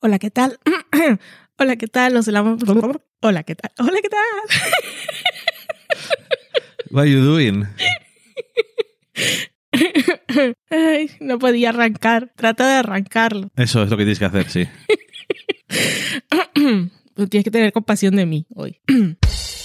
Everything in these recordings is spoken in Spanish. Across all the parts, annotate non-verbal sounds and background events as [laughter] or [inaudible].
[clears throat] Hola, ¿qué tal? Hola, ¿qué tal? Nos hablamos. Hola, ¿qué tal? Hola, ¿qué tal? What are you doing? [laughs] Ay, no podía arrancar. Trata de arrancarlo. Eso es lo que tienes que hacer, sí. [clears throat] tienes que tener compasión de mí hoy. [clears throat]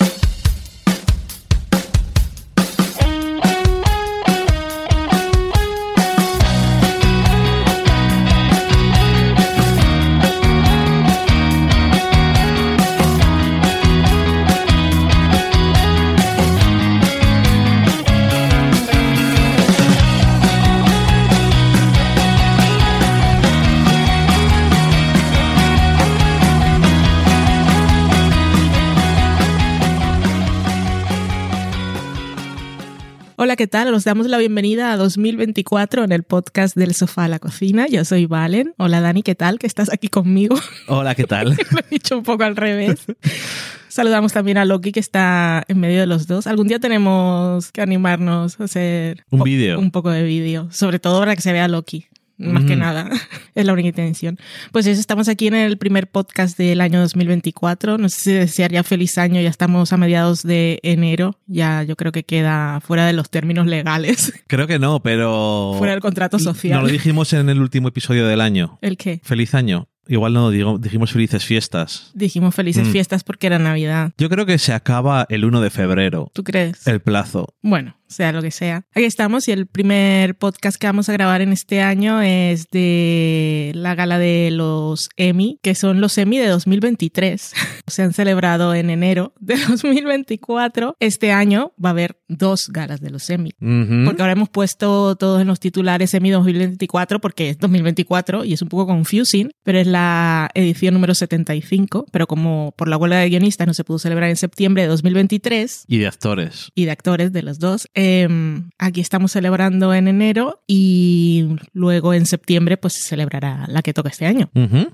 Hola, ¿qué tal? Os damos la bienvenida a 2024 en el podcast del sofá a la cocina. Yo soy Valen. Hola, Dani, ¿qué tal? Que estás aquí conmigo. Hola, ¿qué tal? [laughs] Lo he dicho un poco al revés. Saludamos también a Loki que está en medio de los dos. Algún día tenemos que animarnos a hacer un vídeo. Un poco de vídeo, sobre todo para que se vea Loki más que nada. [laughs] es la única intención. Pues eso, estamos aquí en el primer podcast del año 2024. No sé si desearía feliz año, ya estamos a mediados de enero. Ya yo creo que queda fuera de los términos legales. [laughs] Creo que no, pero... Fuera del contrato social. No lo dijimos en el último episodio del año. ¿El qué? Feliz año. Igual no digo, dijimos felices fiestas. Dijimos felices Mm. fiestas porque era Navidad. Yo creo que se acaba el 1 de febrero. ¿Tú crees? El plazo. Bueno, sea lo que sea. Aquí estamos y el primer podcast que vamos a grabar en este año es de la gala de los Emmy, que son los Emmy de 2023. [laughs] Se han celebrado en enero de [laughs] 2024. Este año va a haber dos galas de los Emmy. Ujú. Porque ahora hemos puesto todos en los titulares Emmy 2024 porque es 2024 y es un poco confusing, pero es la edición número 75, pero como por la huelga de guionistas no se pudo celebrar en septiembre de 2023, Y de actores. y de actores de los dos. Eh, aquí estamos celebrando en enero y luego en septiembre pues se celebrará la que toca este año.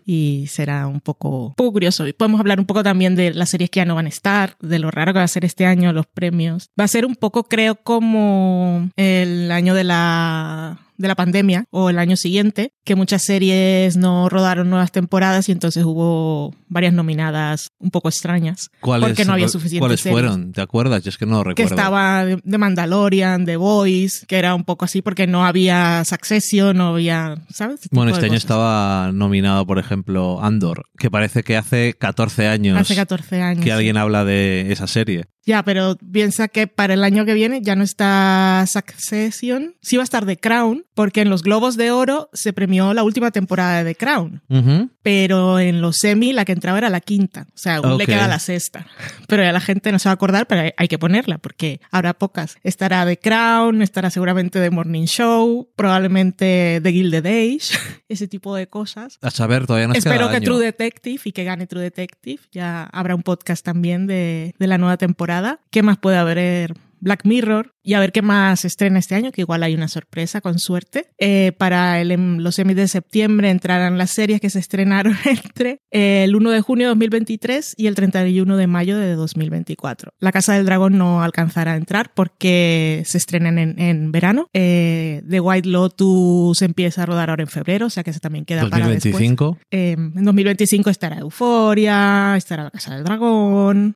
Y será un poco, un poco curioso. Y podemos hablar un poco también de las series que ya no van a estar, de lo raro que va a ser este año, los premios. Va a ser un poco, creo, como el año de la de la pandemia o el año siguiente, que muchas series no rodaron nuevas temporadas y entonces hubo varias nominadas un poco extrañas. ¿Cuáles, Porque no había suficientes ¿Cuáles series. fueron? ¿Te acuerdas? Yo es que no lo que recuerdo. estaba de de Mandalorian, de Voice, que era un poco así porque no había Succession, no había, ¿sabes? Tipo Bueno, este año cosas. estaba nominado, por ejemplo, Andor, que parece que hace 14 años Hace 14 años. que sí. alguien habla de esa serie. Ya, pero piensa que para el año que viene ya no está Succession. Sí va a estar The Crown, porque en los Globos de Oro se premió la última temporada de The Crown. Ujú. Pero en los semi la que entraba era la quinta. O sea, aún le Ok. queda la sexta. [laughs] Pero ya la gente no se va a acordar, pero hay- que ponerla porque habrá pocas. Estará The Crown, estará seguramente The Morning Show, probablemente The Gilded Age, [laughs] ese tipo de cosas. A saber, todavía nos Espero que año. True Detective y que gane True Detective. Ya habrá un podcast también de, de la nueva temporada. ¿Qué más puede haber? Black Mirror y a ver qué más estrena este año, que igual hay una sorpresa con suerte. Eh, para el, em- los semis de septiembre entrarán las series que se estrenaron [laughs] entre el 1 de junio de 2023 y el 31 de mayo de 2024. La Casa del Dragón no alcanzará a entrar porque se estrenan en, en verano. Eh, The White Lotus empieza a rodar ahora en febrero, o sea que se también queda para después. 2025. Eh, en 2025 estará Euforia, estará La Casa del Dragón.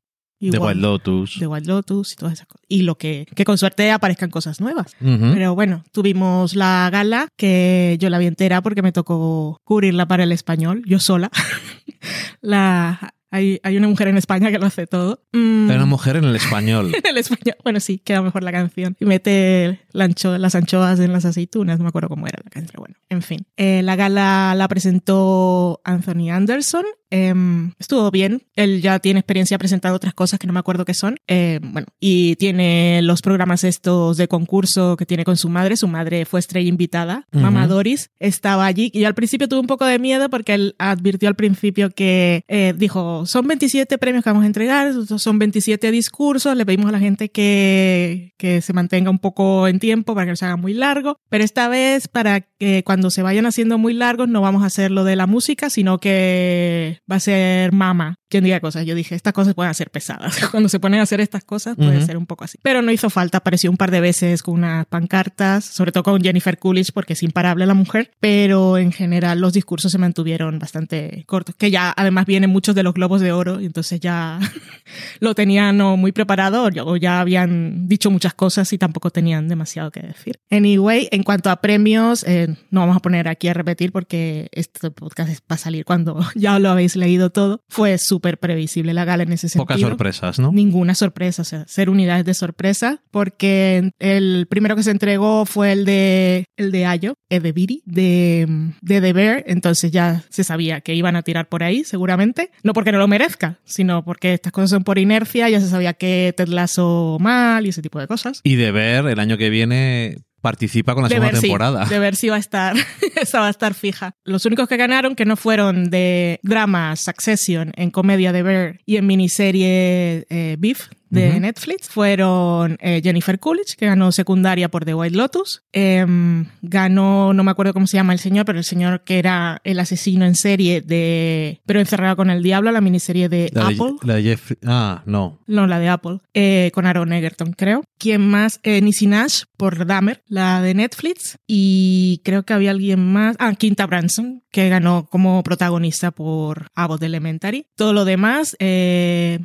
The igual- Wild Lotus. The Wild Lotus y todas esas cosas. Y lo que, que con suerte aparezcan cosas nuevas. Ujú. Pero bueno, tuvimos la gala que yo la vi entera porque me tocó cubrirla para el español, yo sola. [laughs] la, hay, hay una mujer en España que lo hace todo. Mm, Hay una mujer en el español. [laughs] en el español. Bueno, sí, queda mejor la canción. Y mete la ancho- las anchoas en las aceitunas. No me acuerdo cómo era la canción, bueno, en fin. Eh, la gala la presentó Anthony Anderson. Em, estuvo bien. Él ya tiene experiencia presentando otras cosas que no me acuerdo qué son. Eh, bueno, y tiene los programas estos de concurso que tiene con su madre. Su madre fue estrella invitada. Ujú. Mamá Doris estaba allí. Y yo al principio tuve un poco de miedo porque él advirtió al principio que eh, dijo, son 27 premios que vamos a entregar, son 27 discursos, le pedimos a la gente que, que se mantenga un poco en tiempo para que no se haga muy largo, pero esta vez para que cuando se vayan haciendo muy largos no vamos a hacer lo de la música, sino que va a ser Mama, diga cosas. Yo dije, estas cosas pueden ser pesadas. [laughs] Cuando se ponen a hacer estas cosas puede Ujú. ser un poco así. Pero no hizo falta, apareció un par de veces con unas pancartas, sobre todo con Jennifer Coolidge porque es imparable la mujer, pero en general los discursos se mantuvieron bastante cortos, que ya además vienen muchos de los globos de oro y entonces ya [laughs] lo tenían o muy preparado o ya habían dicho muchas cosas y tampoco tenían demasiado que decir. Anyway, en cuanto a premios, eh, no vamos a poner aquí a repetir porque este podcast va a salir cuando [laughs] ya lo habéis leído todo. Fue súper previsible la gala en ese sentido. Pocas sorpresas, ¿no? Ninguna sorpresa, o sea, ser unidades de sorpresa, porque el primero que se entregó fue el de el de Ayo, el de Viri, de, de The Bear, entonces ya se sabía que iban a tirar por ahí, seguramente. No porque no lo merezca, sino porque estas cosas son por inercia, ya se sabía que Ted Lasso mal y ese tipo de cosas. Y de ver el año que viene participa con la de segunda temporada. De ver si va a estar, [laughs] esa va a estar fija. Los únicos que ganaron, que no fueron de drama Succession en comedia de Bear y en miniserie eh, Beef de. Netflix, fueron eh, Jennifer Coolidge, que ganó secundaria por The White Lotus. Em, ganó, no me acuerdo cómo se llama el señor, pero el señor que era el asesino en serie de Pero encerrado con el diablo, la miniserie de La de- Apple. la de Jeffrey- Ah, no. No, la de Apple, eh, con Aaron Egerton, creo. ¿Quién más? Eh, Nisi Nash por Dahmer, la de Netflix. Y creo que había alguien más. Ah, Quinta Branson, que ganó como protagonista por Abbott Elementary. Todo lo demás,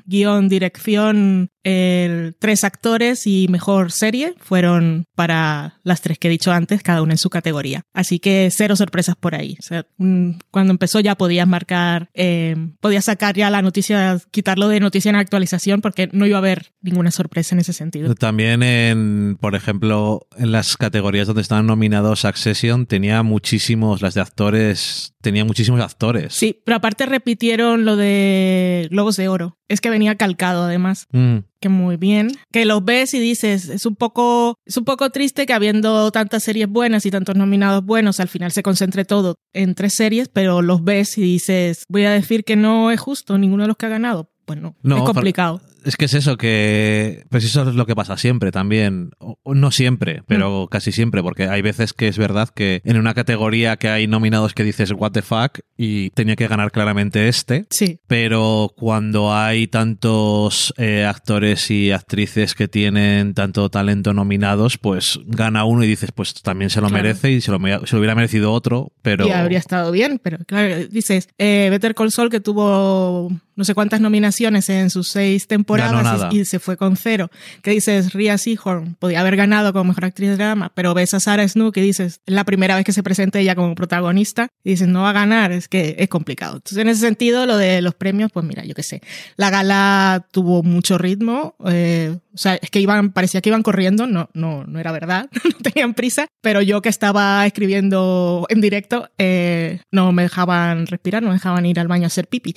guion, dirección, el- tres actores y mejor serie fueron para las tres que he dicho antes, cada una en su categoría. Así que cero sorpresas por ahí. Mm, cuando empezó ya podías marcar, eh, podías sacar ya la noticia, quitarlo de noticia en actualización porque no iba a haber ninguna sorpresa en ese sentido. También en, por ejemplo, en las categorías donde estaban nominados Succession tenía muchísimos, las de actores, tenía muchísimos actores. Sí, pero aparte repitieron lo de Globos de Oro. Es que venía calcado además. Mm. que muy bien. Que los ves y dices, es un poco, es un poco triste que habiendo tantas series buenas y tantos nominados buenos, al final se concentre todo en tres series, pero los ves y dices, voy a decir que no es justo ninguno de los que ha ganado. Bueno, No, es complicado. Es que es eso, que pues eso es lo que pasa siempre también. O- no siempre, pero casi siempre, porque hay veces que es verdad que en una categoría que hay nominados que dices what the fuck y tenía que ganar claramente este. Sí, Pero cuando hay tantos eh, actores y actrices que tienen tanto talento nominados, pues gana uno y dices, pues también se lo Claro. merece y se lo, se lo hubiera merecido otro, pero... y habría estado bien, pero claro, dices, eh, Better Call Saul que tuvo no sé cuántas nominaciones en sus seis temporadas Nada. y, y se fue con cero. Que dices, Rhea Seahorn podía haber ganado como mejor actriz de drama, pero ves a Sarah Snook y dices, es la primera vez que se presenta ella como protagonista y dices, no va a ganar, es que es complicado. Entonces, en ese sentido, lo de los premios, pues mira, yo qué sé, la gala tuvo mucho ritmo, eh, o sea, es que iban, parecía que iban corriendo, no, no, no era verdad, [laughs] no tenían prisa, pero yo que estaba escribiendo en directo, eh, no me dejaban respirar, no me dejaban ir al baño a hacer pipi.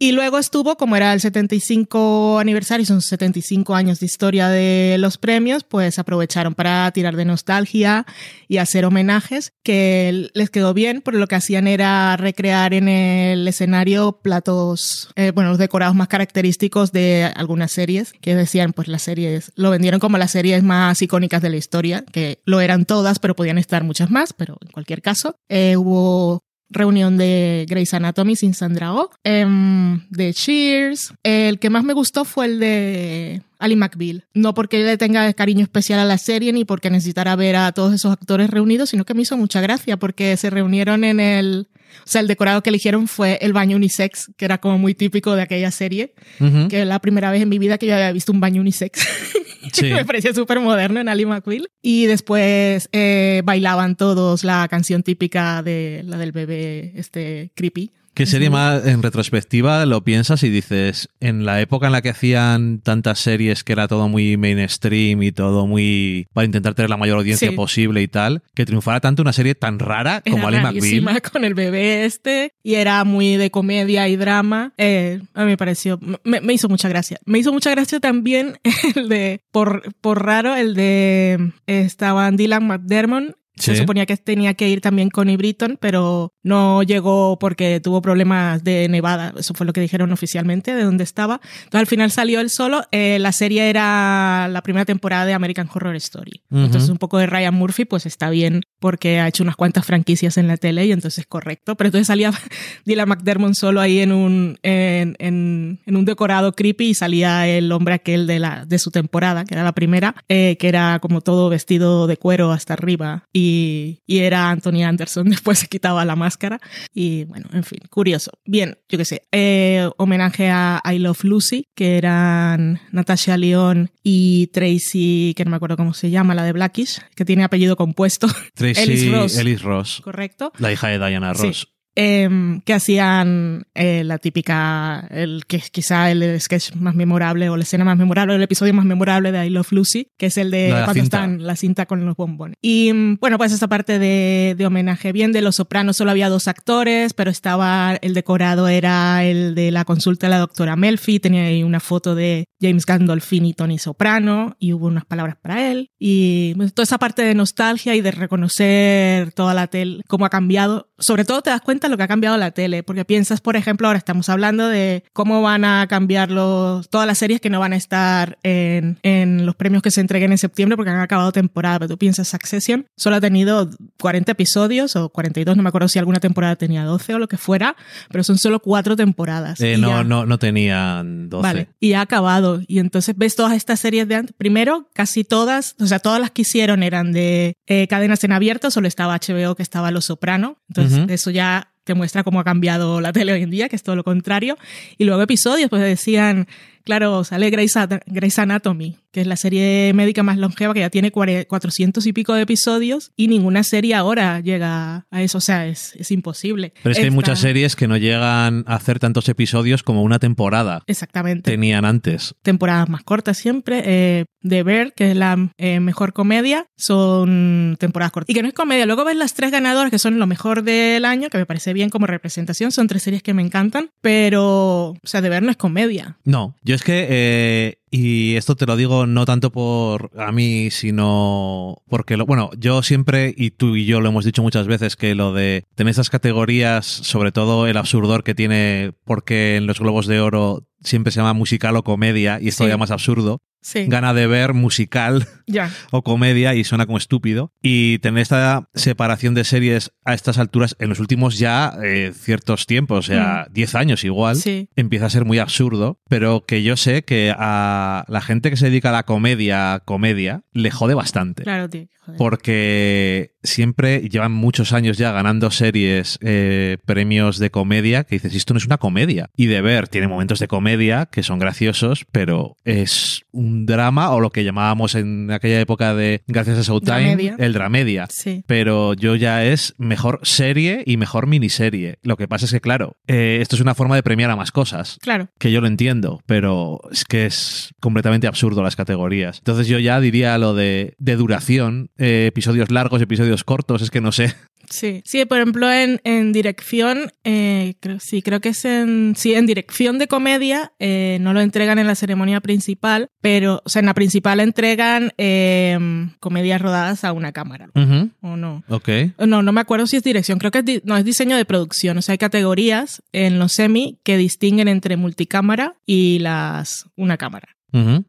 Y luego estuvo, como era el 75 aniversario, son 75 años de historia de los premios, pues aprovecharon para tirar de nostalgia y hacer homenajes, que les quedó bien, porque lo que hacían era recrear en el escenario platos, eh, bueno, los decorados más característicos de algunas series, que decían, pues las series, lo vendieron como las series más icónicas de la historia, que lo eran todas, pero podían estar muchas más, pero en cualquier caso, eh, hubo reunión de Grey's Anatomy sin Sandra Oh, em, de Cheers. El que más me gustó fue el de Ali McBeal. No porque le tenga cariño especial a la serie ni porque necesitara ver a todos esos actores reunidos, sino que me hizo mucha gracia porque se reunieron en el... O sea, el decorado que eligieron fue el baño unisex, que era como muy típico de aquella serie, que es la primera vez en mi vida que yo había visto un baño unisex. [laughs] Sí. me parecía súper moderno en Ali McBeal. Y después eh, bailaban todos la canción típica de la del bebé este creepy. ¿Qué serie más en retrospectiva lo piensas y dices, en la época en la que hacían tantas series que era todo muy mainstream y todo muy para intentar tener la mayor audiencia Sí. posible y tal, que triunfara tanto una serie tan rara como Ali McBeal? [laughs] con el bebé este y era muy de comedia y drama. Eh, a mí me pareció, me, me hizo mucha gracia. Me hizo mucha gracia también [laughs] el de, por, por raro, el de, estaban Dylan McDermott. Se suponía que tenía que ir también Connie Britton, pero no llegó porque tuvo problemas de nevada. Eso fue lo que dijeron oficialmente de dónde estaba. Entonces al final salió él solo. Eh, la serie era la primera temporada de American Horror Story. Entonces un poco de Ryan Murphy, pues está bien porque ha hecho unas cuantas franquicias en la tele y entonces es correcto. Pero entonces salía [laughs] Dylan McDermott solo ahí en un, en, en, en, un decorado creepy y salía el hombre aquel de, la, de su temporada, que era la primera, eh, que era como todo vestido de cuero hasta arriba y, y era Anthony Anderson. [laughs] Después se quitaba la máscara y bueno, en fin, curioso. Bien, yo qué sé, eh, homenaje a I Love Lucy, que eran Natasha León y Tracy, que no me acuerdo cómo se llama, la de Blackish, que tiene apellido compuesto. [laughs] Tracy Ellis Ross. Ellis Ross, Correcto. la hija de Diana Sí. Em, que hacían eh, la típica, el que es quizá el sketch más memorable o la escena más memorable, el episodio más memorable de I Love Lucy, que es el de cuando cinta. están la cinta con los bombones. Y mm, bueno, pues esta parte de, de homenaje bien de Los Sopranos solo había dos actores, pero estaba el decorado era el de la consulta de la doctora Melfi, tenía ahí una foto de James Gandolfini y Tony Soprano y hubo unas palabras para él y toda esa parte de nostalgia y de reconocer toda la tele, cómo ha cambiado. Sobre todo te das cuenta de lo que ha cambiado la tele, porque piensas, por ejemplo, ahora estamos hablando de cómo van a cambiar los, todas las series que no van a estar en, en los premios que se entreguen en septiembre porque han acabado temporada. Pero tú piensas, Succession solo ha tenido 40 episodios o 42, no me acuerdo si alguna temporada tenía 12 o lo que fuera, pero son solo cuatro temporadas. Eh, no, ya- no, no tenían 12. Vale, y ha acabado. Y entonces ves todas estas series de antes. Primero, casi todas, o sea, todas las que hicieron eran de eh, cadenas en abierto, solo estaba HBO, que estaba Los Soprano. Entonces, eso ya te muestra cómo ha cambiado la tele hoy en día, que es todo lo contrario. Y luego episodios, pues decían, claro, sale Grey's, At- Grey's Anatomy, que es la serie médica más longeva, que ya tiene cuare- 400 y pico de episodios, y ninguna serie ahora llega a eso. O sea, es, es imposible. Pero es que hay muchas series que no llegan a hacer tantos episodios como una temporada Exactamente. tenían antes. temporadas más cortas siempre. Eh, The Bear, que es la eh, mejor comedia, son temporadas cortas. Y que no es comedia. Luego ves las tres ganadoras, que son lo mejor del año, que me parece bien como representación. Son tres series que me encantan. Pero, o sea, The Bear no es comedia. No, yo es que, eh, y esto te lo digo no tanto por a mí, sino porque, lo, bueno, yo siempre, y tú y yo lo hemos dicho muchas veces, que lo de tener esas categorías, sobre todo el absurdor que tiene, porque en los Globos de Oro siempre se llama musical o comedia, y esto Sí. ya más absurdo, Sí, gana de ver musical [laughs] o comedia y suena como estúpido. Y tener esta separación de series a estas alturas en los últimos ya eh, ciertos tiempos, o sea, 10 años igual, Sí. empieza a ser muy absurdo, pero que yo sé que a la gente que se dedica a la comedia, comedia, le jode bastante. Claro, tío. joder. Porque siempre llevan muchos años ya ganando series, eh, premios de comedia, que dices, esto no es una comedia. Y de ver, tiene momentos de comedia que son graciosos, pero es un drama o lo que llamábamos en aquella época de, gracias a Showtime, Dramedia. el dramedia. Sí. Pero yo ya es mejor serie y mejor miniserie. Lo que pasa es que, claro, eh, esto es una forma de premiar a más cosas Claro. que yo lo entiendo, pero es que es completamente absurdo las categorías. Entonces yo ya diría lo de, de duración, eh, episodios largos, episodios cortos, es que no sé. Sí, sí, por ejemplo, en, en dirección, eh, creo, sí, creo que es en, sí, en dirección de comedia, eh, no lo entregan en la ceremonia principal, pero, o sea, en la principal entregan eh, comedias rodadas a una cámara, ¿o no? Ok. No, no me acuerdo si es dirección, creo que es, no, es diseño de producción, o sea, hay categorías en los semi que distinguen entre multicámara y las, una cámara.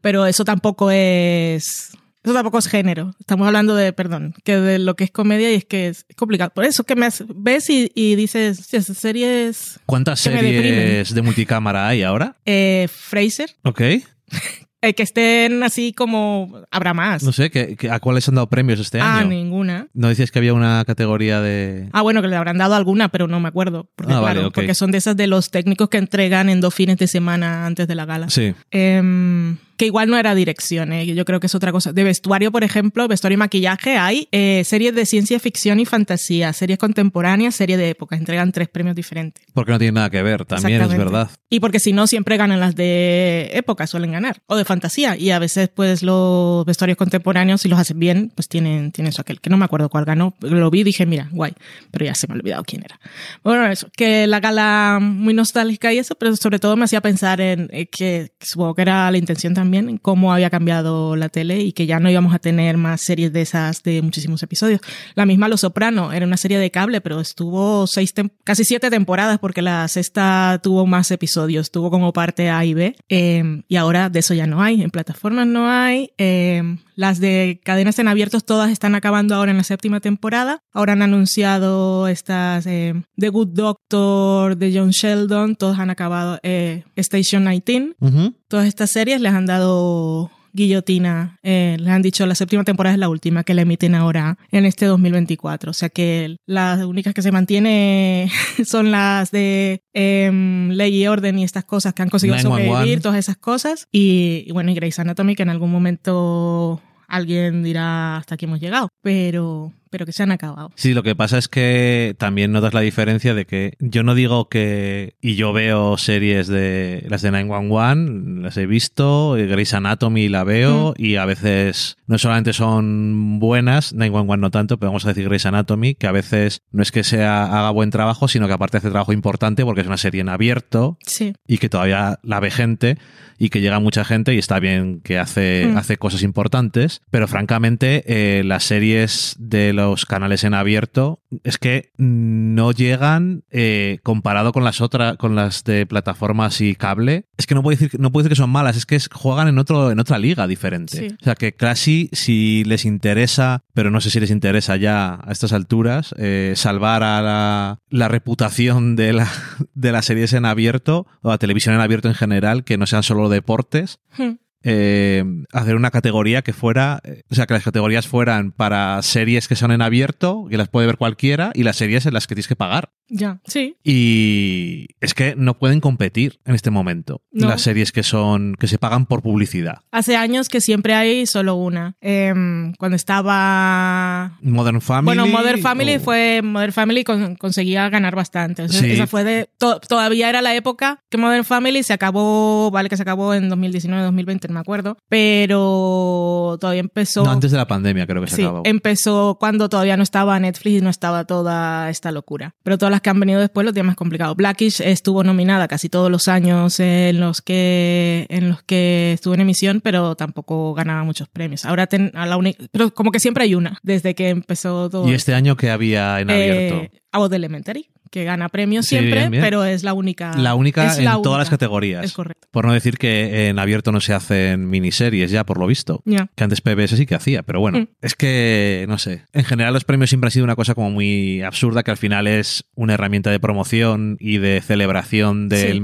Pero eso tampoco es. Eso tampoco es género. Estamos hablando de, perdón, que de lo que es comedia y es que es, complicado. Por eso que me ves y, y dices, "Sí, esa serie es ¿Cuántas series de multicámara hay ahora? eh, Fraser. Ok. [laughs] Eh, que estén así como. Habrá más. No sé, ¿qué- ¿a cuáles han dado premios este ah, año? ninguna. ¿No decías que había una categoría de...? Ah, bueno, que le habrán dado alguna, pero no me acuerdo. Porque, Ah, vale, claro, porque son de esas de los técnicos que entregan en dos fines de semana antes de la gala. Sí. Em, que igual no era dirección, ¿eh? yo creo que es otra cosa. De vestuario, por ejemplo, vestuario y maquillaje, hay eh, series de ciencia ficción y fantasía, series contemporáneas, series de época. Entregan tres premios diferentes. Porque no tiene nada que ver, también es verdad. Y porque si no, siempre ganan las de época, suelen ganar. O de fantasía. Y a veces, pues, los vestuarios contemporáneos, si los hacen bien, pues tienen, tienen eso aquel. Que no me acuerdo cuál ganó. Lo vi y dije, mira, guay. Pero ya se me ha olvidado quién era. Bueno, eso. Que la gala muy nostálgica y eso, pero sobre todo me hacía pensar en eh, que, que supongo que era la intención también también cómo había cambiado la tele y que ya no íbamos a tener más series de esas de muchísimos episodios. La misma Los Soprano era una serie de cable, pero estuvo seis casi siete temporadas porque la sexta tuvo más episodios, tuvo como parte A y B. Eh, y ahora de eso ya no hay, en plataformas no hay. Eh, las de cadenas en abiertos todas están acabando ahora en la séptima temporada. Ahora han anunciado estas eh, The Good Doctor de John Sheldon, todos han acabado eh, Station 19. Todas estas series les han dado guillotina. Eh, les han dicho la séptima temporada es la última que la emiten ahora en este 2024. O sea que las únicas que se mantiene [laughs] son las de em, Ley y Orden y estas cosas que han conseguido sobrevivir, todas esas cosas. Y, y bueno, y Grey's Anatomy que en algún momento alguien dirá hasta aquí hemos llegado. Pero pero que se han acabado. Sí, lo que pasa es que también notas la diferencia de que yo no digo que. Y yo veo series de las de 911, las he visto, Grey's Anatomy la veo, mm. y a veces no solamente son buenas, 911 no tanto, pero vamos a decir Grey's Anatomy, que a veces no es que sea haga buen trabajo, sino que aparte hace trabajo importante porque es una serie en abierto sí. y que todavía la ve gente y que llega mucha gente y está bien que hace, mm. hace cosas importantes, pero francamente eh, las series de los canales en abierto es que no llegan eh, comparado con las otras, con las de plataformas y cable. Es que no puedo decir, no puedo decir que son malas, es que juegan en otro, en otra liga diferente. O sea que casi si les interesa, pero no sé si les interesa ya a estas alturas, eh, salvar a la, la, reputación de la, de las series en abierto o la televisión en abierto en general, que no sean solo deportes. Hmm. Eh, hacer una categoría que fuera, eh, o sea, que las categorías fueran para series que son en abierto, que las puede ver cualquiera, y las series en las que tienes que pagar. Ya, sí. Y es que no pueden competir en este momento las series que son que se pagan por publicidad. Hace años que siempre hay solo una. Em, cuando estaba Modern Family. Bueno, Modern Family fue Modern Family conseguía ganar bastante. Esa fue de todavía era la época que Modern Family se acabó, vale que se acabó en 2019, 2020, no me acuerdo, pero todavía empezó. No, antes de la pandemia creo que se sí, acabó. Empezó cuando todavía no estaba Netflix y no estaba toda esta locura. Pero todas las que han venido después lo tienen más complicado. Blackish estuvo nominada casi todos los años en los que, en los que estuvo en emisión, pero tampoco ganaba muchos premios. Ahora a la pero como que siempre hay una, desde que empezó todo. ¿Y este año que había en abierto? Eh, de Elementary que gana premios siempre, pero es la única. La única en todas las categorías. Es correcto. Por no decir que en abierto no se hacen miniseries ya, por lo visto. Que antes PBS sí que hacía, pero bueno, mm. es que, no sé. En general los premios siempre han sido una cosa como muy absurda, que al final es una herramienta de promoción y de celebración de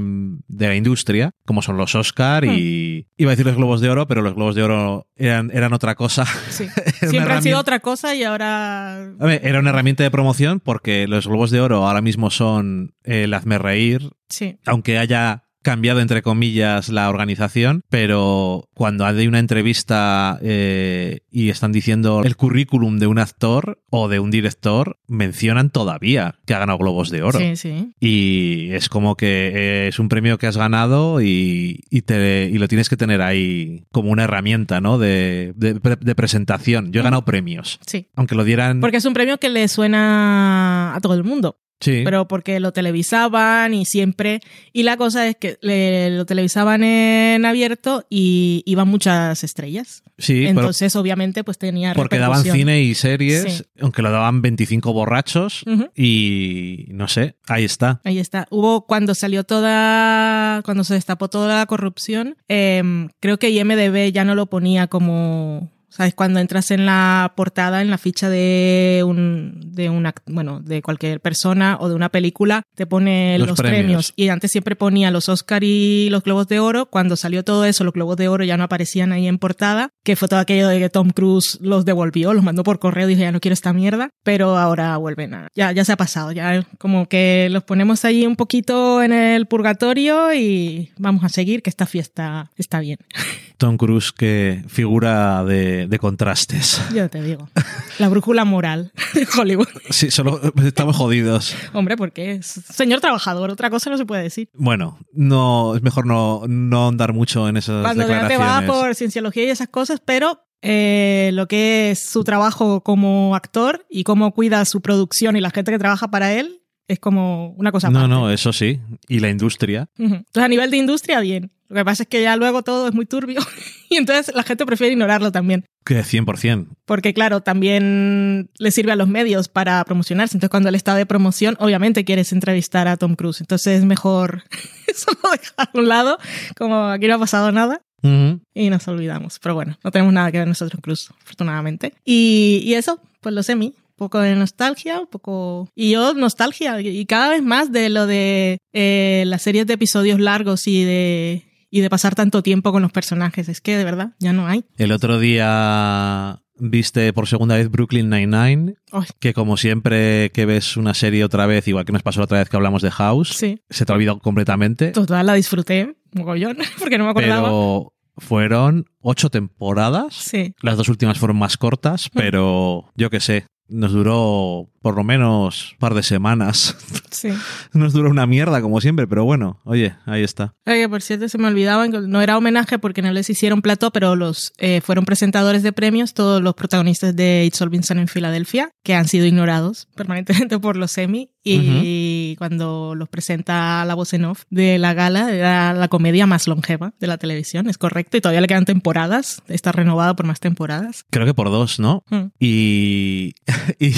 la industria, como son los Oscar y... Mm. Iba a decir los Globos de Oro, pero los Globos de Oro eran, eran otra cosa. Sí. [laughs] siempre han sido otra cosa y ahora... era una herramienta de promoción porque los Globos de Oro ahora mismo son el hazme reír. Sí. Aunque haya cambiado entre comillas la organización, pero cuando hay una entrevista eh, y están diciendo el currículum de un actor o de un director, mencionan todavía que ha ganado Globos de Oro. Sí, sí. Y es como que es un premio que has ganado y, te, y lo tienes que tener ahí como una herramienta, ¿no? De, de, presentación. Yo he ganado premios. Sí. Aunque lo dieran. Porque es un premio que le suena a todo el mundo. Sí. Pero porque lo televisaban y siempre. Y la cosa es que lo televisaban en abierto y iban muchas estrellas. Sí. Entonces, obviamente, pues tenía. Porque daban cine y series, aunque lo daban 25 borrachos. Y no sé, ahí está. Ahí está. Hubo cuando salió toda. Cuando se destapó toda la corrupción, em, creo que IMDB ya no lo ponía como ¿Sabes? Cuando entras en la portada, en la ficha de un, de una, bueno, de cualquier persona o de una película, te pone los, premios. Y antes siempre ponía los Oscar y los Globos de Oro. Cuando salió todo eso, los Globos de Oro ya no aparecían ahí en portada, que fue todo aquello de que Tom Cruise los devolvió, los mandó por correo dije, ya no quiero esta mierda, pero ahora vuelven a, ya, ya se ha pasado, ya como que los ponemos allí un poquito en el purgatorio y vamos a seguir, que esta fiesta está bien. [laughs] Tom Cruise que figura de, contrastes. [laughs] Yo te digo. La brújula moral de Hollywood. Sí, solo estamos jodidos. Hombre, porque es señor trabajador, otra cosa no se puede decir. Bueno, no es mejor no, no andar mucho en esas Cuando declaraciones. Cuando te va por cienciología y esas cosas, pero eh, lo que es su trabajo como actor y cómo cuida su producción y la gente que trabaja para él, es como una cosa No, aparte. no, eso sí. Y la industria. Entonces, a nivel de industria, bien. Lo que pasa es que ya luego todo es muy turbio [laughs] y entonces la gente prefiere ignorarlo también. Que 100%. Porque, claro, también le sirve a los medios para promocionarse. Entonces, cuando él está de promoción, obviamente quieres entrevistar a Tom Cruise. Entonces, es mejor [laughs] eso lo dejar a un lado, como aquí no ha pasado nada. Y nos olvidamos. Pero bueno, no tenemos nada que ver nosotros Cruz, afortunadamente. Y, y eso, pues lo semi. Un poco de nostalgia, un poco... Y yo, nostalgia. Y cada vez más de lo de eh, las series de episodios largos y de, y de pasar tanto tiempo con los personajes. Es que, de verdad, ya no hay. El otro día viste por segunda vez Brooklyn Nine-Nine, que como siempre que ves una serie otra vez, igual que nos pasó la otra vez que hablamos de House, sí. se te ha olvidado completamente. Total, la disfruté, mogollón, [laughs] porque no me acordaba. Pero fueron ocho temporadas. Sí. Las dos últimas fueron más cortas, pero yo qué sé, nos duró por lo menos un par de semanas. [laughs] Sí. Nos duró una mierda, como siempre, pero bueno, oye, ahí está. Que por cierto, se me olvidaba, no era homenaje porque no les hicieron plató, pero los eh, fueron presentadores de premios, todos los protagonistas de It's All Been en Filadelfia, que han sido ignorados permanentemente por los Emmy. Y cuando los presenta la voz en off de la gala, era la comedia más longeva de la televisión, es correcto, y todavía le quedan temporadas, está renovada por más temporadas. Creo que por dos, ¿no? Mm. Y, [laughs] y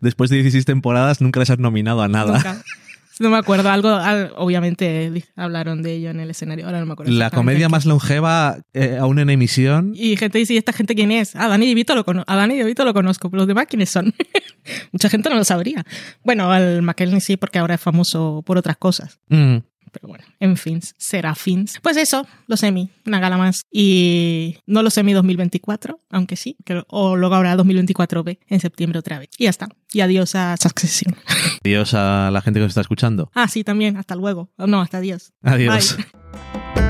después de 16 temporadas nunca les has nominado a nada. Nunca. No me acuerdo, algo, al- obviamente hablaron de ello en el escenario, ahora no me acuerdo. La comedia más longeva eh, aún en emisión. Y gente dice, ¿y esta gente quién es? Ah, Dani DeVito lo conozco. A Dani DeVito lo conozco, pero los demás quiénes son. [laughs] Mucha gente no lo sabría. Bueno, al McKellen sí, porque ahora es famoso por otras cosas. Mm. Pero bueno, en fins, serafins. Pues eso, los Emmy, una gala más. Y no los Emmy 2024, aunque sí, que- o luego habrá 2024B en septiembre otra vez. Y ya está. Y adiós a Succession. [laughs] Adiós a la gente que nos está escuchando. Ah, sí, también, hasta luego. No, hasta adiós. Adiós. Bye.